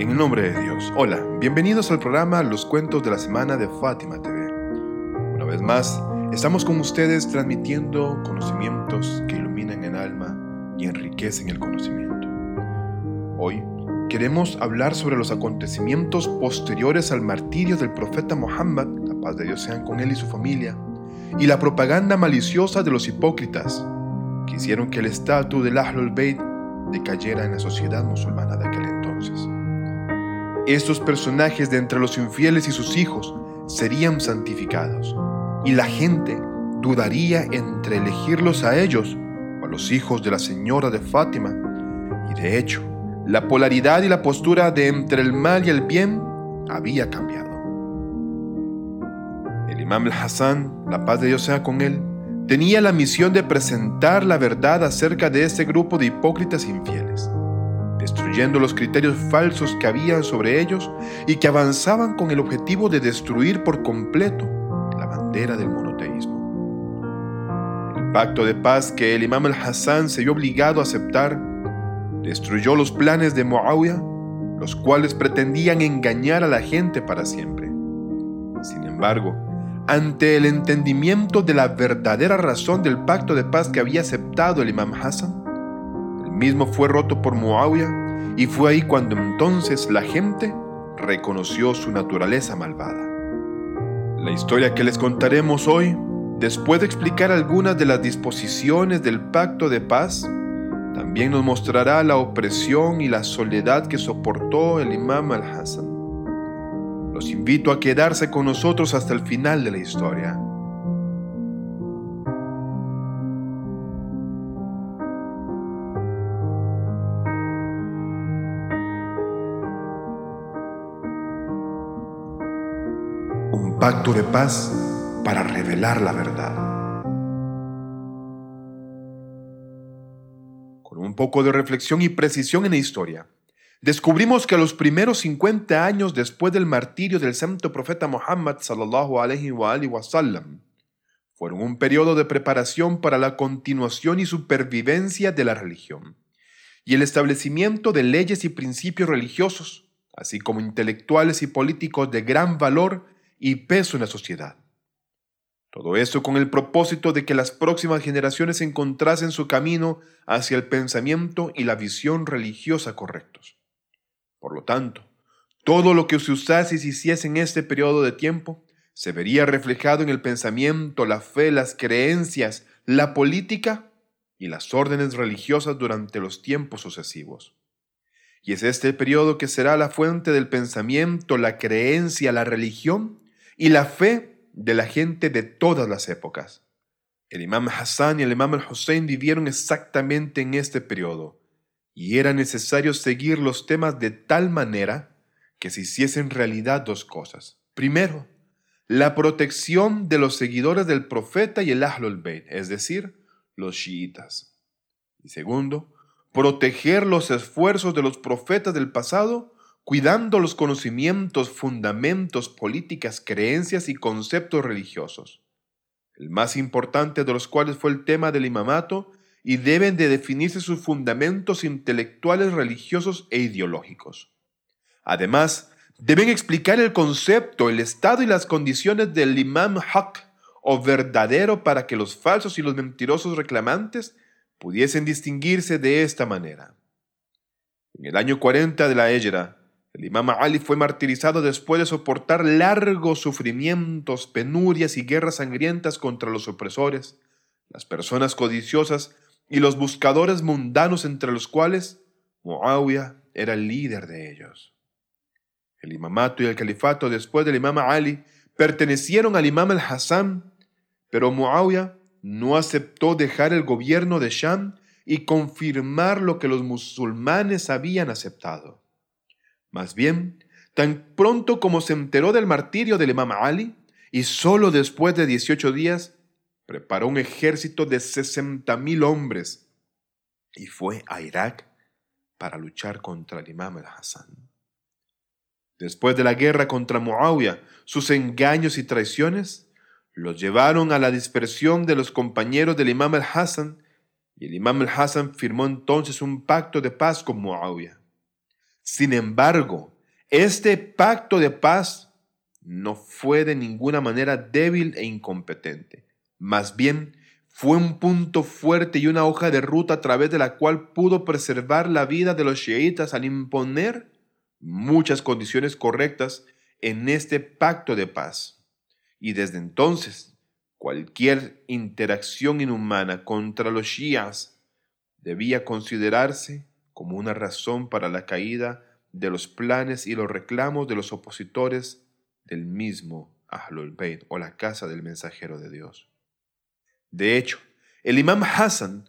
En el nombre de Dios. Hola, bienvenidos al programa Los Cuentos de la Semana de Fátima TV. Una vez más, estamos con ustedes transmitiendo conocimientos que iluminan el alma y enriquecen el conocimiento. Hoy queremos hablar sobre los acontecimientos posteriores al martirio del profeta Muhammad, la paz de Dios sean con él y su familia, y la propaganda maliciosa de los hipócritas que hicieron que el estatus del Ahlul Bayt decayera en la sociedad musulmana de aquel entonces. Estos personajes de entre los infieles y sus hijos serían santificados, y la gente dudaría entre elegirlos a ellos o a los hijos de la señora de Fátima, y de hecho, la polaridad y la postura de entre el mal y el bien había cambiado. El imam al-Hassan, la paz de Dios sea con él, tenía la misión de presentar la verdad acerca de ese grupo de hipócritas infieles, destruyendo los criterios falsos que había sobre ellos y que avanzaban con el objetivo de destruir por completo la bandera del monoteísmo. El pacto de paz que el imam al-Hassan se vio obligado a aceptar destruyó los planes de Muawiyah, los cuales pretendían engañar a la gente para siempre. Sin embargo, ante el entendimiento de la verdadera razón del pacto de paz que había aceptado el imam Hassan, el mismo fue roto por Muawiyah y fue ahí cuando entonces la gente reconoció su naturaleza malvada. La historia que les contaremos hoy, después de explicar algunas de las disposiciones del pacto de paz, también nos mostrará la opresión y la soledad que soportó el imam al-Hassan. Los invito a quedarse con nosotros hasta el final de la historia. Pacto de paz para revelar la verdad. Con un poco de reflexión y precisión en la historia, descubrimos que los primeros 50 años después del martirio del santo profeta Muhammad sallallahu alaihi wa sallam fueron un periodo de preparación para la continuación y supervivencia de la religión y el establecimiento de leyes y principios religiosos, así como intelectuales y políticos de gran valor y peso en la sociedad. Todo esto con el propósito de que las próximas generaciones encontrasen su camino hacia el pensamiento y la visión religiosa correctos. Por lo tanto, todo lo que se usase y se hiciese en este periodo de tiempo se vería reflejado en el pensamiento, la fe, las creencias, la política y las órdenes religiosas durante los tiempos sucesivos. Y es este periodo que será la fuente del pensamiento, la creencia, la religión y la fe de la gente de todas las épocas. El imam Hassan y el imam al-Hussein vivieron exactamente en este periodo y era necesario seguir los temas de tal manera que se hiciesen realidad dos cosas. Primero, la protección de los seguidores del profeta y el Ahlul Bayt, es decir, los chiitas. Y segundo, proteger los esfuerzos de los profetas del pasado, cuidando los conocimientos, fundamentos, políticas, creencias y conceptos religiosos. El más importante de los cuales fue el tema del imamato y deben de definirse sus fundamentos intelectuales, religiosos e ideológicos. Además, deben explicar el concepto, el estado y las condiciones del imam haq o verdadero para que los falsos y los mentirosos reclamantes pudiesen distinguirse de esta manera. En el año 40 de la Égira, el imam Ali fue martirizado después de soportar largos sufrimientos, penurias y guerras sangrientas contra los opresores, las personas codiciosas y los buscadores mundanos entre los cuales Muawiyah era el líder de ellos. El imamato y el califato después del imam Ali pertenecieron al imam al-Hassan, pero Muawiyah no aceptó dejar el gobierno de Sham y confirmar lo que los musulmanes habían aceptado. Más bien, tan pronto como se enteró del martirio del imam Ali, y solo después de 18 días, preparó un ejército de 60.000 hombres y fue a Irak para luchar contra el imam al-Hassan. Después de la guerra contra Muawiyah, sus engaños y traiciones los llevaron a la dispersión de los compañeros del imam al-Hassan y el imam al-Hassan firmó entonces un pacto de paz con Muawiyah. Sin embargo, Este pacto de paz no fue de ninguna manera débil e incompetente. Más bien, fue un punto fuerte y una hoja de ruta a través de la cual pudo preservar la vida de los chiitas al imponer muchas condiciones correctas en este pacto de paz. Y desde entonces, cualquier interacción inhumana contra los shias debía considerarse como una razón para la caída de los planes y los reclamos de los opositores del mismo Ahlul Bayt o la casa del mensajero de Dios. De hecho, el imam Hassan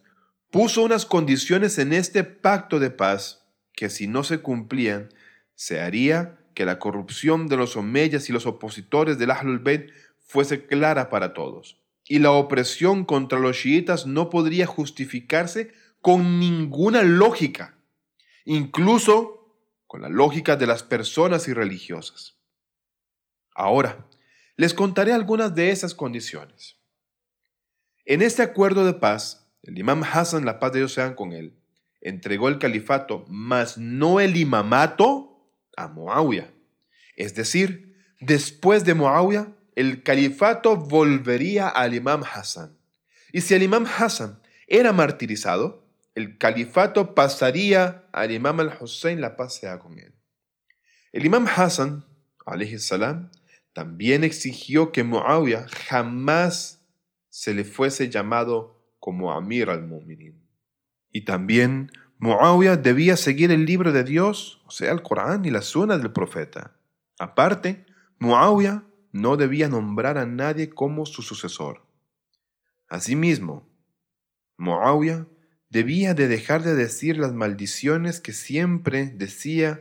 puso unas condiciones en este pacto de paz que si no se cumplían, se haría que la corrupción de los omeyas y los opositores del Ahlul Bayt fuese clara para todos, y la opresión contra los chiitas no podría justificarse con ninguna lógica, incluso con la lógica de las personas irreligiosas. Ahora, les contaré algunas de esas condiciones. En este acuerdo de paz, el imam Hassan, la paz de Dios sea con él, entregó el califato, mas no el imamato, a Muawiyah. Es decir, después de Muawiyah, el califato volvería al imam Hassan. Y si el imam Hassan era martirizado, el califato pasaría al imam al-Hussein, la paz sea con él. El imam Hassan, salam, también exigió que Muawiyah jamás se le fuese llamado como Amir al-Mu'minin. Y también Muawiyah debía seguir el libro de Dios, o sea, el Corán y la Sunna del profeta. Aparte, Muawiyah no debía nombrar a nadie como su sucesor. Asimismo, Muawiyah debía de dejar de decir las maldiciones que siempre decía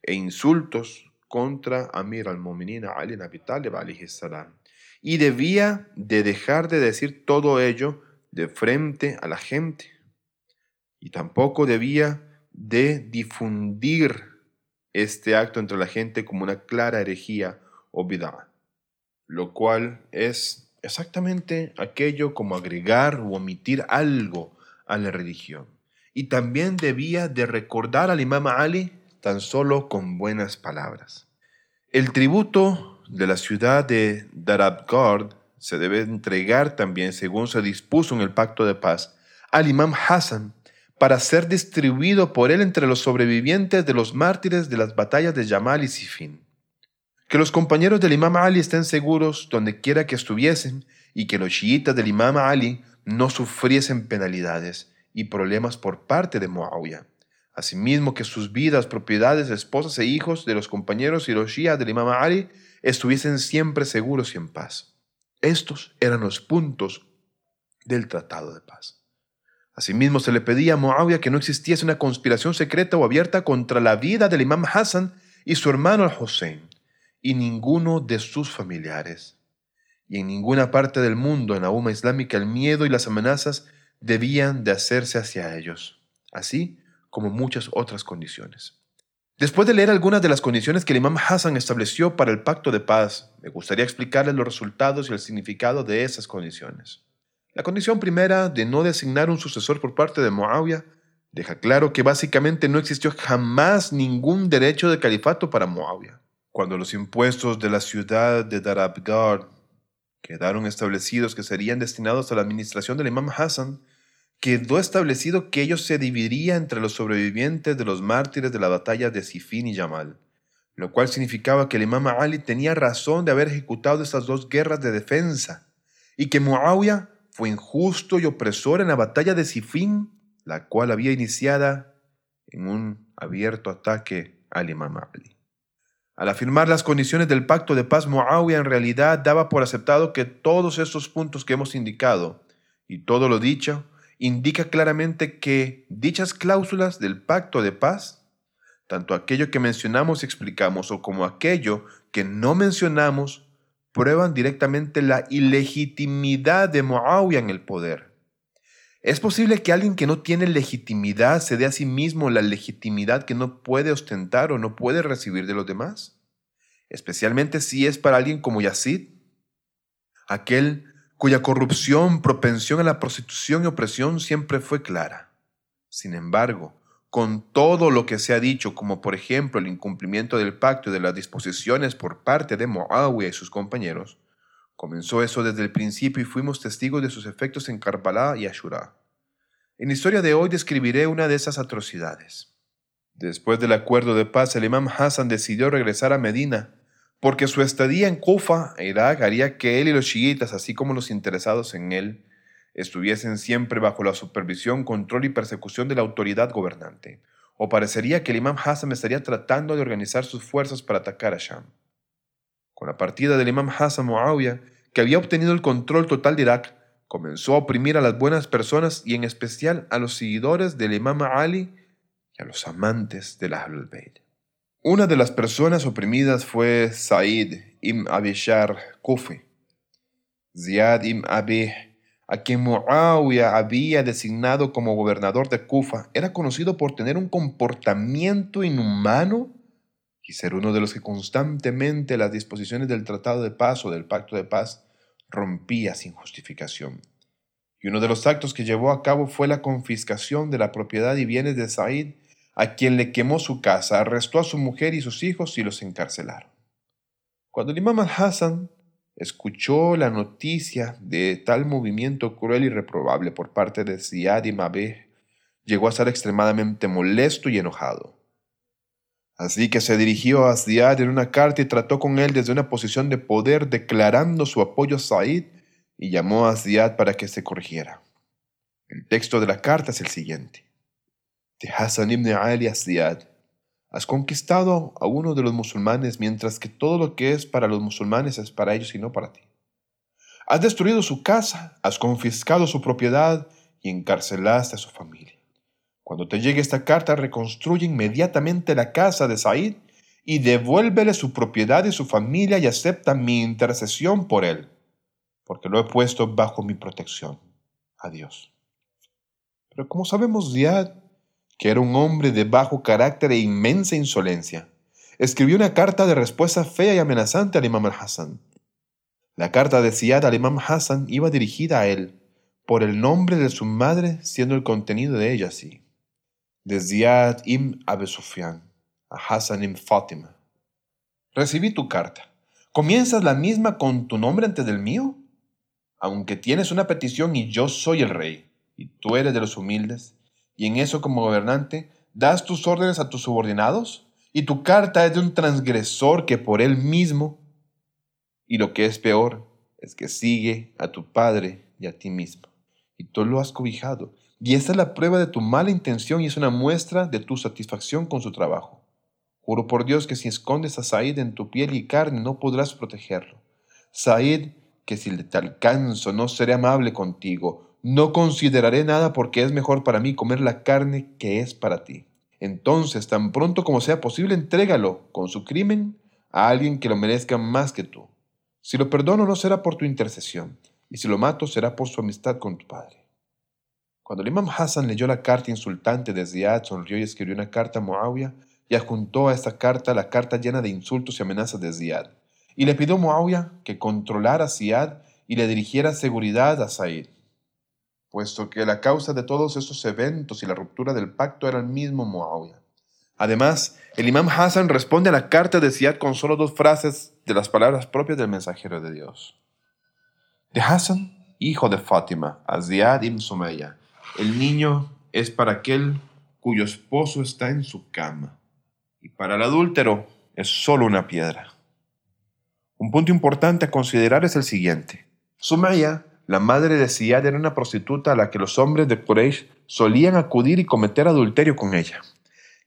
e insultos contra Amir al-Mu'minin Ali Nabi Talib salam y debía de dejar de decir todo ello de frente a la gente. Y tampoco debía de difundir este acto entre la gente como una clara herejía o bid'a, lo cual es exactamente aquello como agregar o omitir algo a la religión. Y también debía de recordar al imam Ali tan solo con buenas palabras. El tributo de la ciudad de Darabgard se debe entregar también, según se dispuso en el pacto de paz, al imam Hassan para ser distribuido por él entre los sobrevivientes de los mártires de las batallas de Yamal y Sifin. Que los compañeros del imam Ali estén seguros donde quiera que estuviesen y que los chiitas del imam Ali no sufriesen penalidades y problemas por parte de Muawiyah. Asimismo que sus vidas, propiedades, esposas e hijos de los compañeros y los shias del imam Ali estuviesen siempre seguros y en paz. Estos eran los puntos del tratado de paz. Asimismo, se le pedía a Muawiyah que no existiese una conspiración secreta o abierta contra la vida del imam Hassan y su hermano al-Hussein, y ninguno de sus familiares. Y en ninguna parte del mundo en la UMA islámica el miedo y las amenazas debían de hacerse hacia ellos, así como muchas otras condiciones. Después de leer algunas de las condiciones que el imam Hassan estableció para el pacto de paz, me gustaría explicarles los resultados y el significado de esas condiciones. La condición primera de no designar un sucesor por parte de Muawiyah deja claro que básicamente no existió jamás ningún derecho de califato para Muawiyah. Cuando los impuestos de la ciudad de Darabgard quedaron establecidos que serían destinados a la administración del imam Hassan, quedó establecido que ellos se dividiría entre los sobrevivientes de los mártires de la batalla de Sifin y Yamal, lo cual significaba que el imam Ali tenía razón de haber ejecutado estas dos guerras de defensa, y que Muawiyah fue injusto y opresor en la batalla de Sifin, la cual había iniciada en un abierto ataque al imam Ali. Al afirmar las condiciones del pacto de paz, Muawiyah en realidad daba por aceptado que todos estos puntos que hemos indicado y todo lo dicho indica claramente que dichas cláusulas del pacto de paz, tanto aquello que mencionamos y explicamos o como aquello que no mencionamos, prueban directamente la ilegitimidad de Muawiyah en el poder. ¿Es posible que alguien que no tiene legitimidad se dé a sí mismo la legitimidad que no puede ostentar o no puede recibir de los demás? Especialmente si es para alguien como Yazid, aquel cuya corrupción, propensión a la prostitución y opresión siempre fue clara. Sin embargo, con todo lo que se ha dicho, como por ejemplo el incumplimiento del pacto y de las disposiciones por parte de Muawiyah y sus compañeros, comenzó eso desde el principio y fuimos testigos de sus efectos en Karbala y Ashura. En la historia de hoy describiré una de esas atrocidades. Después del acuerdo de paz, el imam Hassan decidió regresar a Medina, porque su estadía en Kufa, Irak, haría que él y los chiitas, así como los interesados en él, estuviesen siempre bajo la supervisión, control y persecución de la autoridad gobernante, o parecería que el imam Hassan estaría tratando de organizar sus fuerzas para atacar a Sham. Con la partida del imam Hassan Muawiyah, que había obtenido el control total de Irak, comenzó a oprimir a las buenas personas y en especial a los seguidores del imam Ali y a los amantes del Ahlul Bayt. Una de las personas oprimidas fue Said ibn Abi Shar Kufi. Ziyad ibn Abi a quien Muawiyah había designado como gobernador de Kufa, era conocido por tener un comportamiento inhumano y ser uno de los que constantemente las disposiciones del Tratado de Paz o del Pacto de Paz rompía sin justificación. Y uno de los actos que llevó a cabo fue la confiscación de la propiedad y bienes de Said, a quien le quemó su casa, arrestó a su mujer y sus hijos y los encarcelaron. Cuando el imam al-Hassan escuchó la noticia de tal movimiento cruel y reprobable por parte de Ziad y Mabé, llegó a estar extremadamente molesto y enojado. Así que se dirigió a Ziad en una carta y trató con él desde una posición de poder, declarando su apoyo a Said y llamó a Ziad para que se corrigiera. El texto de la carta es el siguiente. De Hassan ibn Ali a Ziad. Has conquistado a uno de los musulmanes mientras que todo lo que es para los musulmanes es para ellos y no para ti. Has destruido su casa, has confiscado su propiedad y encarcelaste a su familia. Cuando te llegue esta carta, reconstruye inmediatamente la casa de Said y devuélvele su propiedad y su familia y acepta mi intercesión por él, porque lo he puesto bajo mi protección. Adiós. Pero como sabemos, Ziad que era un hombre de bajo carácter e inmensa insolencia, escribió una carta de respuesta fea y amenazante al imam al-Hassan. La carta de Ziyad al imam Hassan iba dirigida a él, por el nombre de su madre, siendo el contenido de ella así. De ibn a Hassan ibn Fatima. Recibí tu carta. ¿Comienzas la misma con tu nombre antes del mío? Aunque tienes una petición y yo soy el rey, y tú eres de los humildes, y en eso como gobernante das tus órdenes a tus subordinados y tu carta es de un transgresor que por él mismo, y lo que es peor, es que sigue a tu padre y a ti mismo. Y tú lo has cobijado. Y esta es la prueba de tu mala intención y es una muestra de tu satisfacción con su trabajo. Juro por Dios que si escondes a Said en tu piel y carne no podrás protegerlo. Said, que si te alcanzo no seré amable contigo, no consideraré nada porque es mejor para mí comer la carne que es para ti. Entonces, tan pronto como sea posible, entrégalo con su crimen a alguien que lo merezca más que tú. Si lo perdono no será por tu intercesión, y si lo mato será por su amistad con tu padre. Cuando el imam Hassan leyó la carta insultante de Ziad, sonrió y escribió una carta a Muawiyah y adjuntó a esta carta la carta llena de insultos y amenazas de Ziad. Y le pidió a que controlara a Ziad y le dirigiera seguridad a Said puesto que la causa de todos estos eventos y la ruptura del pacto era el mismo Muawiyah. Además, el imam Hassan responde a la carta de Ziyad con solo dos frases de las palabras propias del mensajero de Dios. De Hassan, hijo de Fátima, a Ziyad ibn Sumayya, el niño es para aquel cuyo esposo está en su cama, y para el adúltero es solo una piedra. Un punto importante a considerar es el siguiente. Sumayya la madre de Ziyad era una prostituta a la que los hombres de Quraysh solían acudir y cometer adulterio con ella.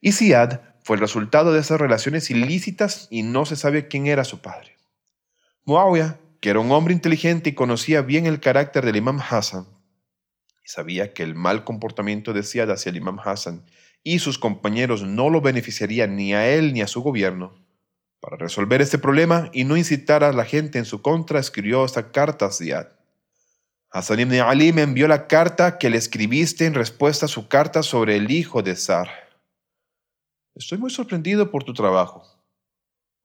Y Ziyad fue el resultado de esas relaciones ilícitas y no se sabe quién era su padre. Muawiyah, que era un hombre inteligente y conocía bien el carácter del imam Hassan, y sabía que el mal comportamiento de Ziyad hacia el imam Hassan y sus compañeros no lo beneficiaría ni a él ni a su gobierno, para resolver este problema y no incitar a la gente en su contra, escribió esta carta a Ziyad. Hassan ibn Ali me envió la carta que le escribiste en respuesta a su carta sobre el hijo de Sar. Estoy muy sorprendido por tu trabajo.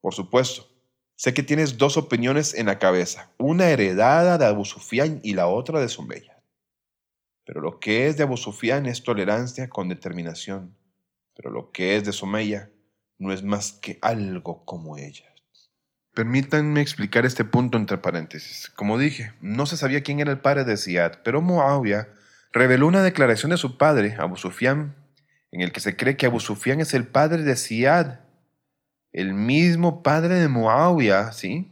Por supuesto, sé que tienes dos opiniones en la cabeza, una heredada de Abu Sufyan y la otra de Sumeya. Pero lo que es de Abu Sufyan es tolerancia con determinación, pero lo que es de Someya no es más que algo como ella. Permítanme explicar este punto entre paréntesis. Como dije, no se sabía quién era el padre de Ziad, pero Muawiyah reveló una declaración de su padre, Abu Sufyan, en el que se cree que Abu Sufyan es el padre de Ziad, el mismo padre de Muawiyah, ¿sí?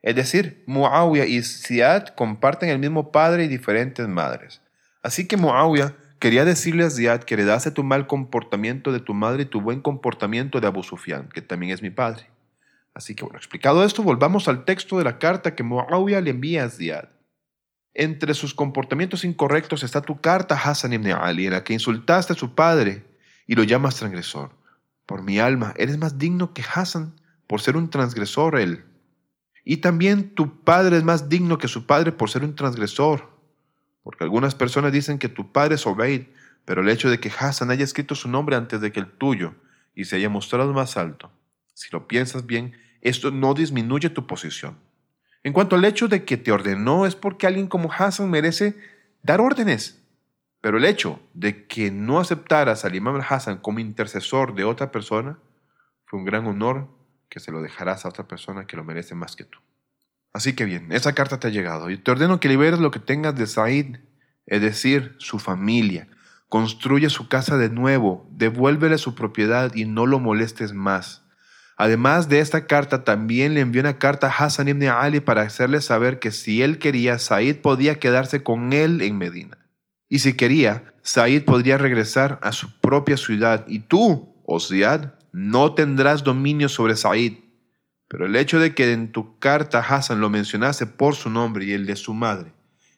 Es decir, Muawiyah y Ziad comparten el mismo padre y diferentes madres. Así que Muawiyah quería decirle a Ziad que heredase tu mal comportamiento de tu madre y tu buen comportamiento de Abu Sufyan, que también es mi padre. Así que bueno, explicado esto, volvamos al texto de la carta que Muawiyah le envía a Ziad. Entre sus comportamientos incorrectos está tu carta Hassan ibn Ali, en la que insultaste a su padre y lo llamas transgresor. Por mi alma, eres más digno que Hassan por ser un transgresor él. Y también tu padre es más digno que su padre por ser un transgresor. Porque algunas personas dicen que tu padre es Obeid, pero el hecho de que Hassan haya escrito su nombre antes de que el tuyo y se haya mostrado más alto, si lo piensas bien, esto no disminuye tu posición. En cuanto al hecho de que te ordenó, es porque alguien como Hassan merece dar órdenes. Pero el hecho de que no aceptaras al imam Hassan como intercesor de otra persona fue un gran honor que se lo dejarás a otra persona que lo merece más que tú. Así que bien, esa carta te ha llegado y te ordeno que liberes lo que tengas de Said, es decir, su familia. Construye su casa de nuevo, devuélvele su propiedad y no lo molestes más. Además de esta carta, también le envió una carta a Hassan ibn Ali para hacerle saber que si él quería, Said podía quedarse con él en Medina. Y si quería, Said podría regresar a su propia ciudad y tú, Osiad, no tendrás dominio sobre Said. Pero el hecho de que en tu carta Hassan lo mencionase por su nombre y el de su madre,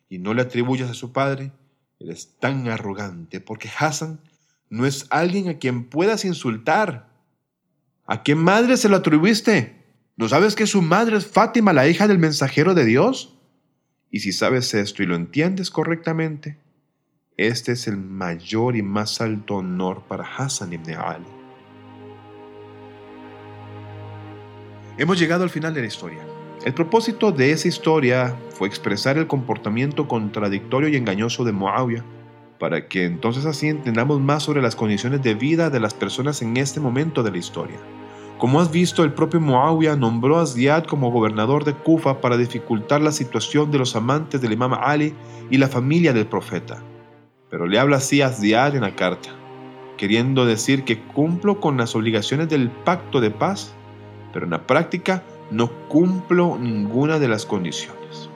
y no le atribuyas a su padre, eres tan arrogante, porque Hassan no es alguien a quien puedas insultar. ¿A qué madre se lo atribuiste? ¿No sabes que su madre es Fátima, la hija del mensajero de Dios? Y si sabes esto y lo entiendes correctamente, este es el mayor y más alto honor para Hassan ibn Ali. Hemos llegado al final de la historia. El propósito de esa historia fue expresar el comportamiento contradictorio y engañoso de Muawiyah para que entonces así entendamos más sobre las condiciones de vida de las personas en este momento de la historia. Como has visto, el propio Muawiyah nombró a Ziyad como gobernador de Kufa para dificultar la situación de los amantes del imam Ali y la familia del profeta. Pero le habla así a Ziyad en la carta, queriendo decir que cumplo con las obligaciones del pacto de paz, pero en la práctica no cumplo ninguna de las condiciones.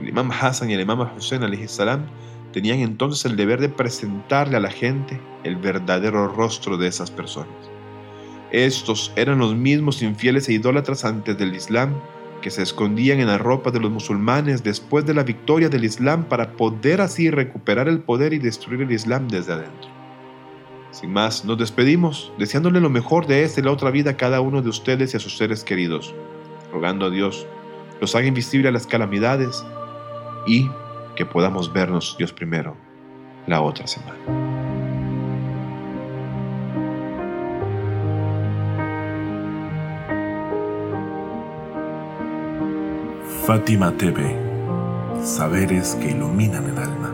El imam Hassan y el imam Hussein salam tenían entonces el deber de presentarle a la gente el verdadero rostro de esas personas. Estos eran los mismos infieles e idólatras antes del Islam que se escondían en la ropa de los musulmanes después de la victoria del Islam para poder así recuperar el poder y destruir el Islam desde adentro. Sin más, nos despedimos, deseándole lo mejor de esta y la otra vida a cada uno de ustedes y a sus seres queridos, rogando a Dios los haga invisible a las calamidades y que podamos vernos Dios primero la otra semana. Fátima TV, saberes que iluminan el alma.